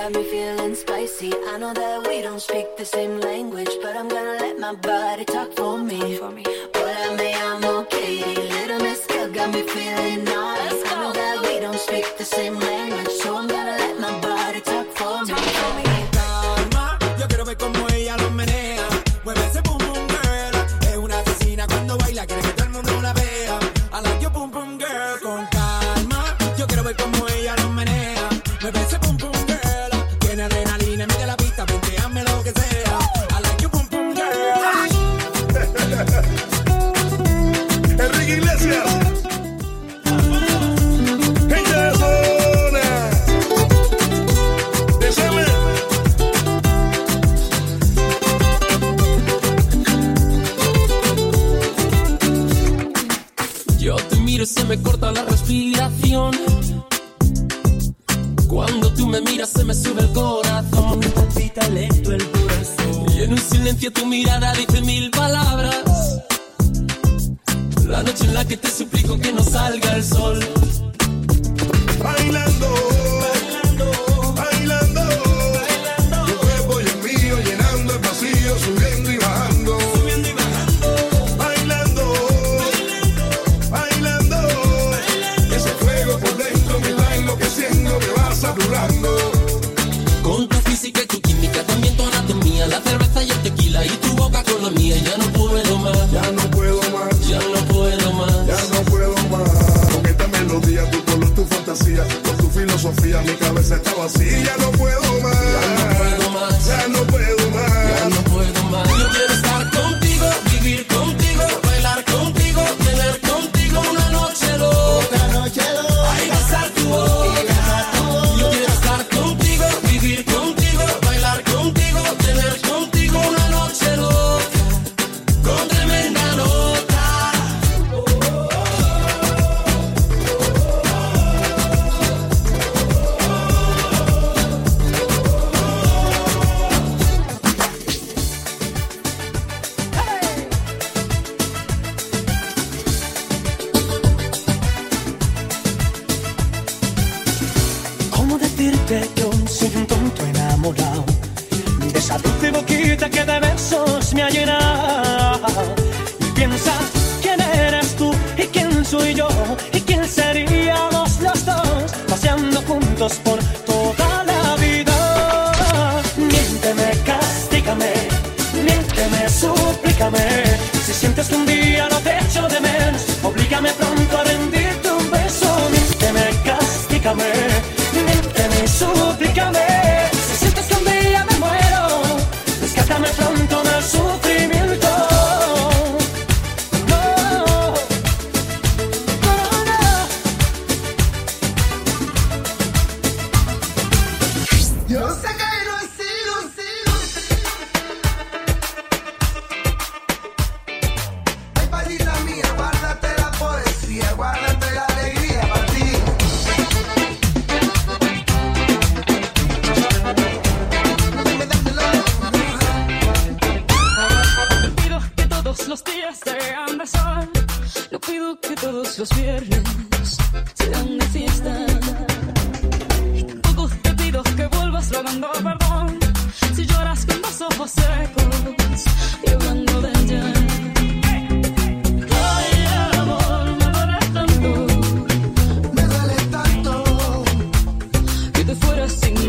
got me feeling spicy. I know that we don't speak the same language, but I'm gonna let my body talk for me. For me. But I may, I'm okay. Little Miss Girl got me feeling naughty. I know that we don't speak the same language, so I'm gonna let my body talk se me sube el corazón. Me palpita lento el corazón. Y en un silencio tu mirada dice mil palabras. La noche en la que te suplico que no salga el sol. Bailando. vacía, mi cabeza está vacía, no puedo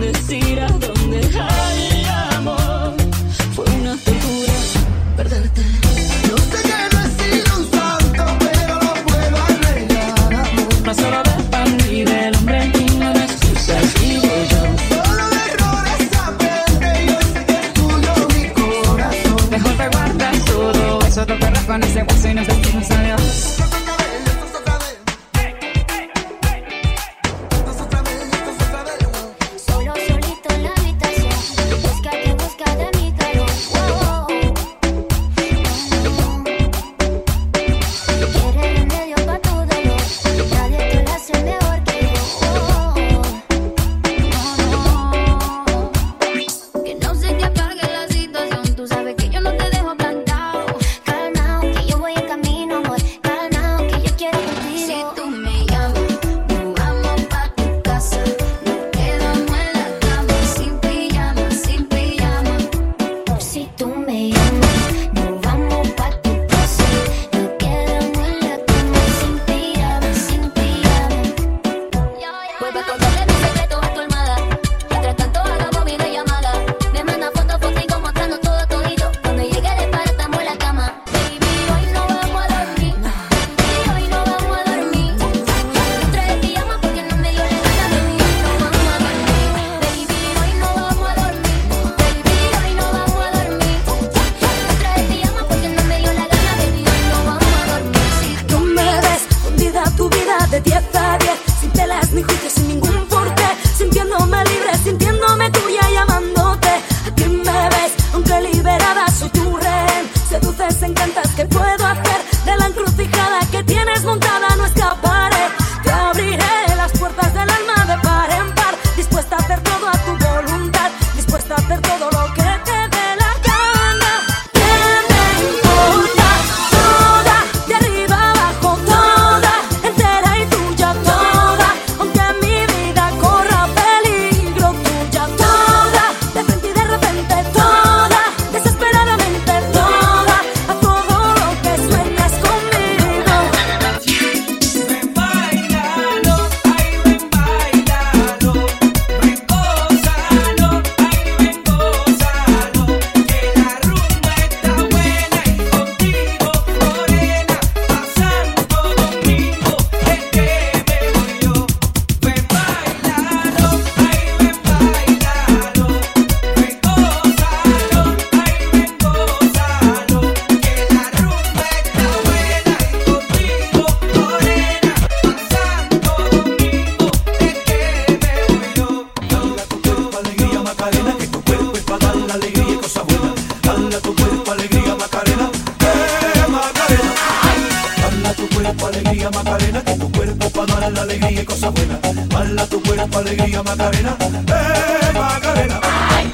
decir a dónde hay. la alegría y cosas buenas. Mala tu cuerpo, alegría, Macarena. ¡Eh, Macarena! Ay.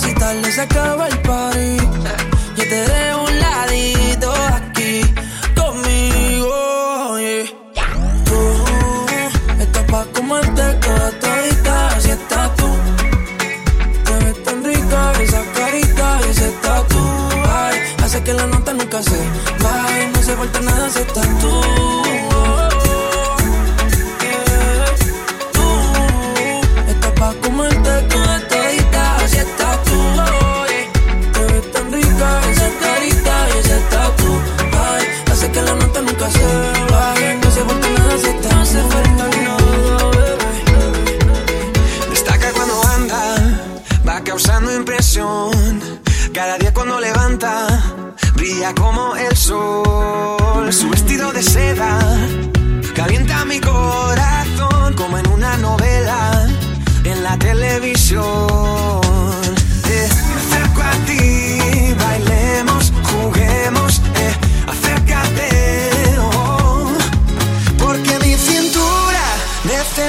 si tarde se acaba el party. Yo te dejo un ladito aquí conmigo. Yeah. Tú estás pa' comerte toda todita, así estás tú. Te ves tan rica esa carita y ese tatu. Ay, hace que la nota nunca se vaya, no se falta nada, se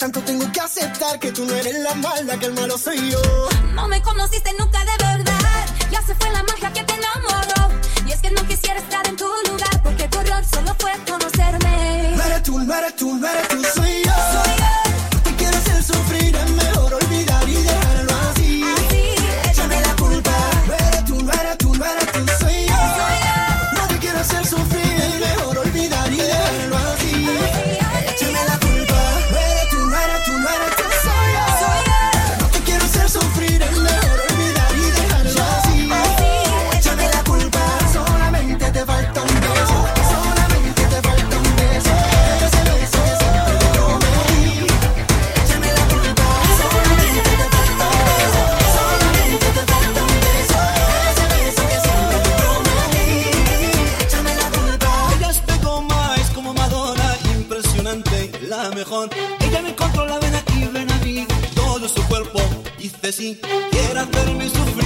tanto tengo que aceptar que tú no eres la mala, que el malo soy yo. No me conociste nunca de verdad, ya se fue la magia que te enamoró. Y es que no quisiera estar en tu lugar, porque tu error solo fue conocerme. No eres tú, no eres tú, no eres tú. si quieras verme.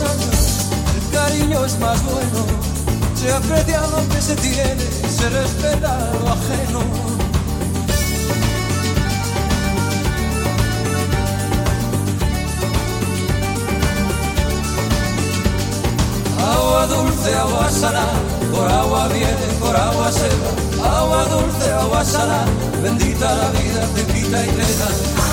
el cariño es más bueno, se aprecia lo que se tiene, se respeta lo ajeno. Agua dulce, agua sana, por agua viene, por agua se va. Agua dulce, agua sana, bendita la vida, te quita y te.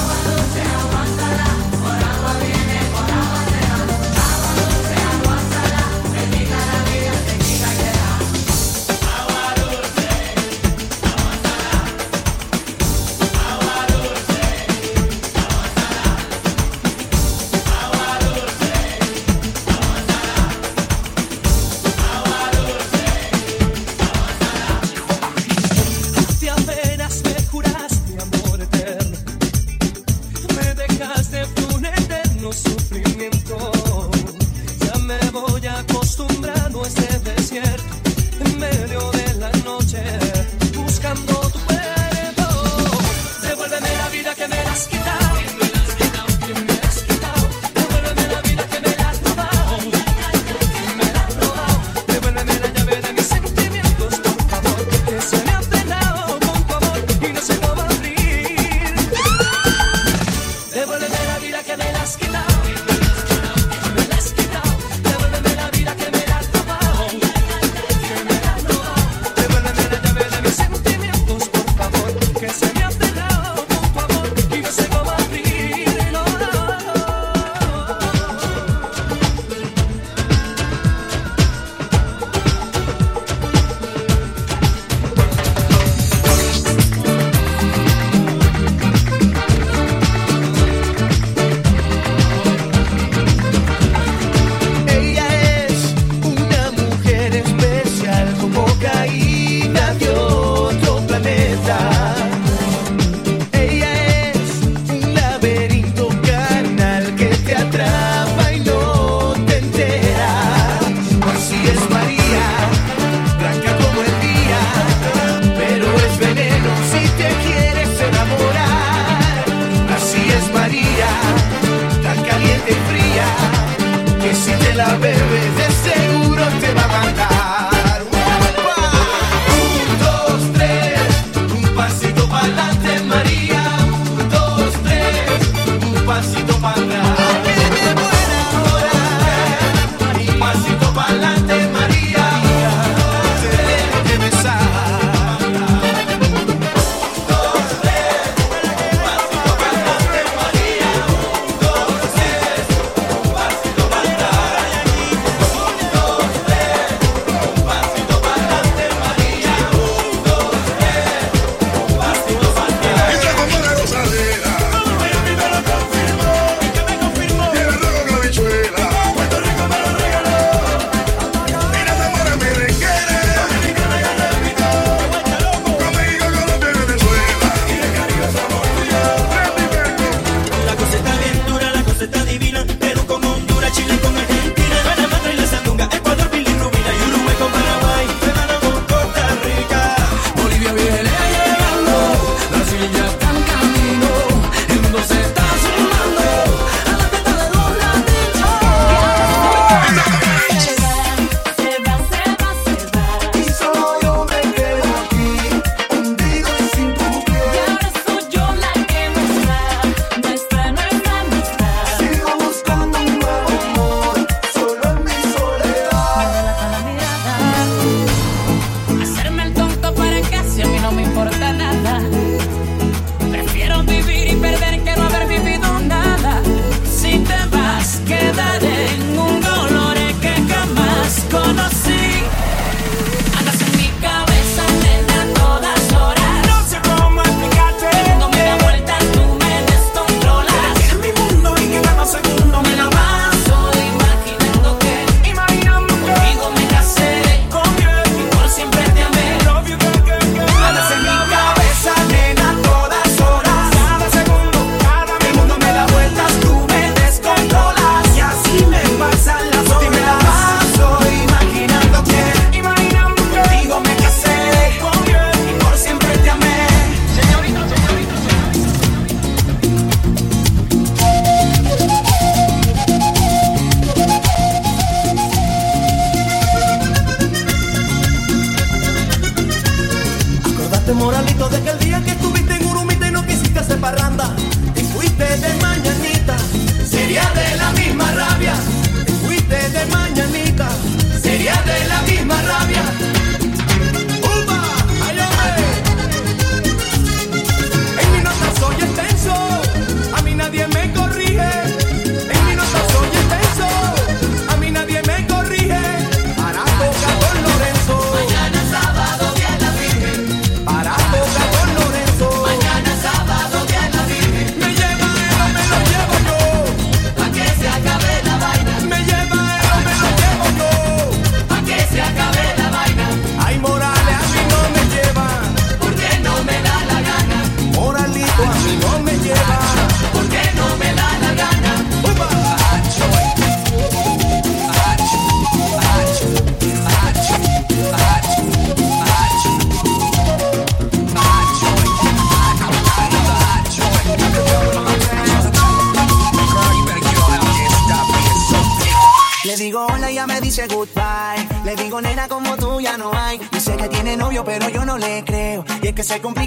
se cumple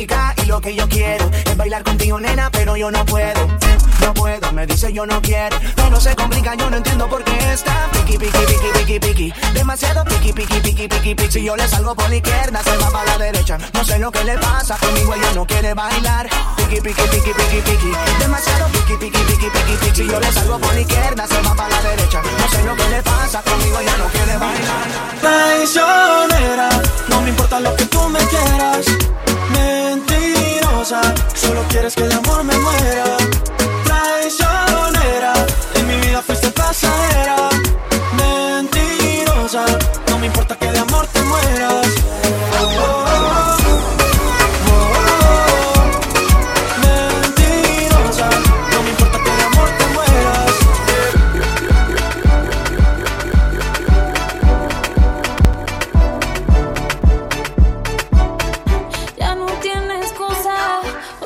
y lo que yo quiero es bailar contigo, nena, pero yo no puedo. No puedo, me dice yo no quiero. Todo se complica, yo no entiendo por qué está piqui, piqui, piqui, piqui, piqui. Demasiado piqui, piqui, piqui, piqui, piqui. Si yo le salgo por la izquierda, se va para la derecha. No sé lo que le pasa, conmigo ella no quiere bailar. Piqui, piqui, piqui, piqui, piqui. Demasiado piqui, piqui, piqui, piqui, piqui. Si yo le salgo por la izquierda, se va para la derecha. No sé lo que le pasa, conmigo ella no quiere bailar. Traicionera, no me importa lo que tú me quieras. Mentirosa, solo quieres que el amor me muera. Traicionera, en mi vida fuiste pasajera. Mentirosa, no me importa que de amor te muera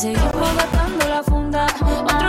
seguimos gastando la funda.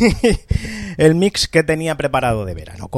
el mix que tenía preparado de verano.